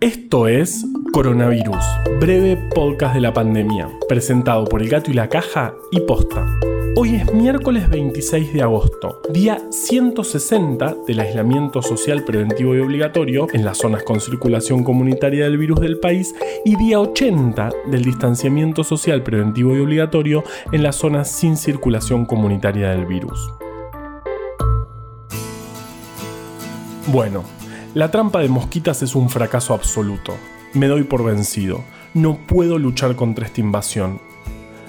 Esto es Coronavirus, breve podcast de la pandemia, presentado por El Gato y la Caja y Posta. Hoy es miércoles 26 de agosto, día 160 del aislamiento social preventivo y obligatorio en las zonas con circulación comunitaria del virus del país y día 80 del distanciamiento social preventivo y obligatorio en las zonas sin circulación comunitaria del virus. Bueno, la trampa de mosquitas es un fracaso absoluto. Me doy por vencido. No puedo luchar contra esta invasión.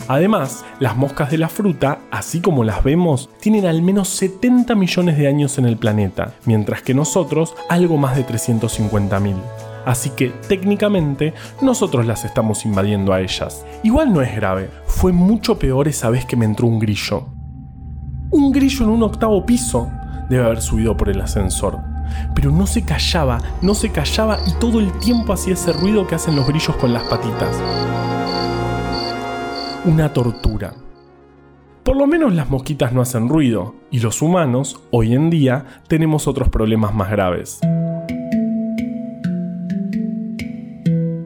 Además, las moscas de la fruta, así como las vemos, tienen al menos 70 millones de años en el planeta, mientras que nosotros algo más de 350.000. Así que técnicamente nosotros las estamos invadiendo a ellas. Igual no es grave, fue mucho peor esa vez que me entró un grillo. Un grillo en un octavo piso debe haber subido por el ascensor pero no se callaba, no se callaba y todo el tiempo hacía ese ruido que hacen los grillos con las patitas. Una tortura. Por lo menos las mosquitas no hacen ruido, y los humanos, hoy en día, tenemos otros problemas más graves.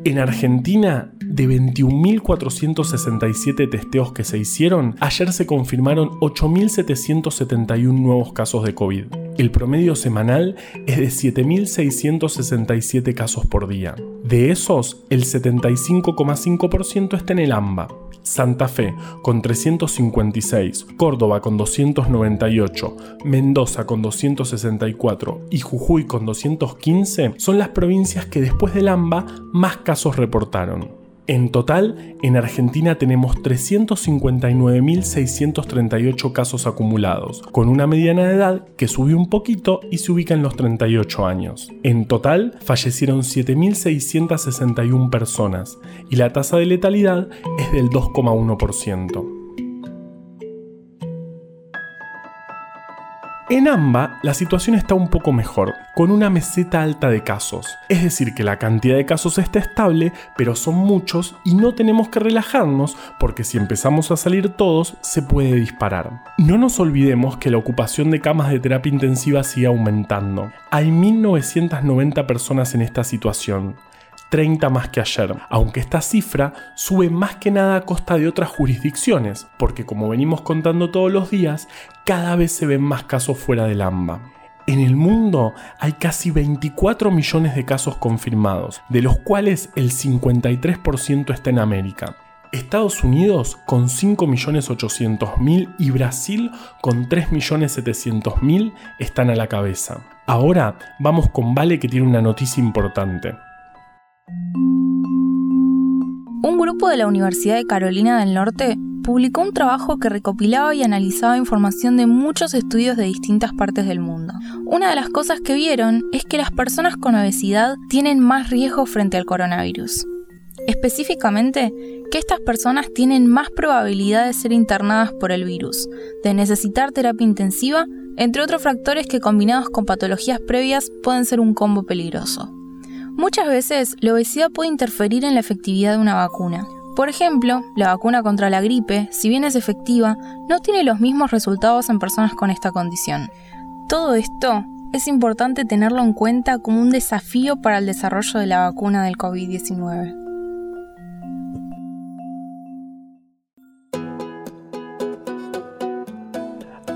En Argentina, de 21.467 testeos que se hicieron, ayer se confirmaron 8.771 nuevos casos de COVID. El promedio semanal es de 7.667 casos por día. De esos, el 75,5% está en el AMBA. Santa Fe con 356, Córdoba con 298, Mendoza con 264 y Jujuy con 215 son las provincias que después del AMBA más casos reportaron. En total, en Argentina tenemos 359.638 casos acumulados, con una mediana de edad que subió un poquito y se ubica en los 38 años. En total, fallecieron 7.661 personas y la tasa de letalidad es del 2,1%. En AMBA la situación está un poco mejor, con una meseta alta de casos. Es decir, que la cantidad de casos está estable, pero son muchos y no tenemos que relajarnos porque si empezamos a salir todos se puede disparar. No nos olvidemos que la ocupación de camas de terapia intensiva sigue aumentando. Hay 1.990 personas en esta situación. 30 más que ayer, aunque esta cifra sube más que nada a costa de otras jurisdicciones, porque como venimos contando todos los días, cada vez se ven más casos fuera del AMBA. En el mundo hay casi 24 millones de casos confirmados, de los cuales el 53% está en América. Estados Unidos con 5.800.000 y Brasil con 3.700.000 están a la cabeza. Ahora vamos con Vale que tiene una noticia importante. Un grupo de la Universidad de Carolina del Norte publicó un trabajo que recopilaba y analizaba información de muchos estudios de distintas partes del mundo. Una de las cosas que vieron es que las personas con obesidad tienen más riesgo frente al coronavirus. Específicamente, que estas personas tienen más probabilidad de ser internadas por el virus, de necesitar terapia intensiva, entre otros factores que combinados con patologías previas pueden ser un combo peligroso. Muchas veces la obesidad puede interferir en la efectividad de una vacuna. Por ejemplo, la vacuna contra la gripe, si bien es efectiva, no tiene los mismos resultados en personas con esta condición. Todo esto es importante tenerlo en cuenta como un desafío para el desarrollo de la vacuna del COVID-19.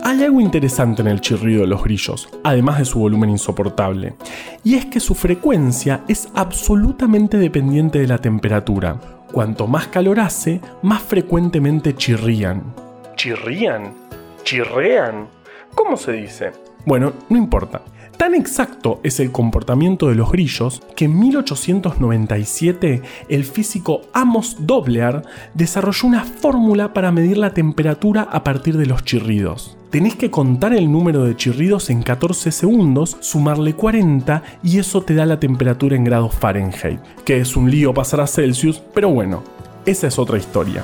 Hay algo interesante en el chirrido de los grillos, además de su volumen insoportable, y es que su frecuencia es absolutamente dependiente de la temperatura. Cuanto más calor hace, más frecuentemente chirrían. ¿Chirrían? ¿Chirrean? ¿Cómo se dice? Bueno, no importa. Tan exacto es el comportamiento de los grillos que en 1897 el físico Amos Dobler desarrolló una fórmula para medir la temperatura a partir de los chirridos. Tenés que contar el número de chirridos en 14 segundos, sumarle 40 y eso te da la temperatura en grados Fahrenheit, que es un lío pasar a Celsius, pero bueno, esa es otra historia.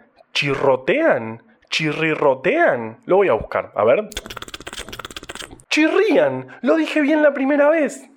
¿Chirrotean? ¿Chirrirrotean? Lo voy a buscar, a ver. ¡Chirrían! Lo dije bien la primera vez.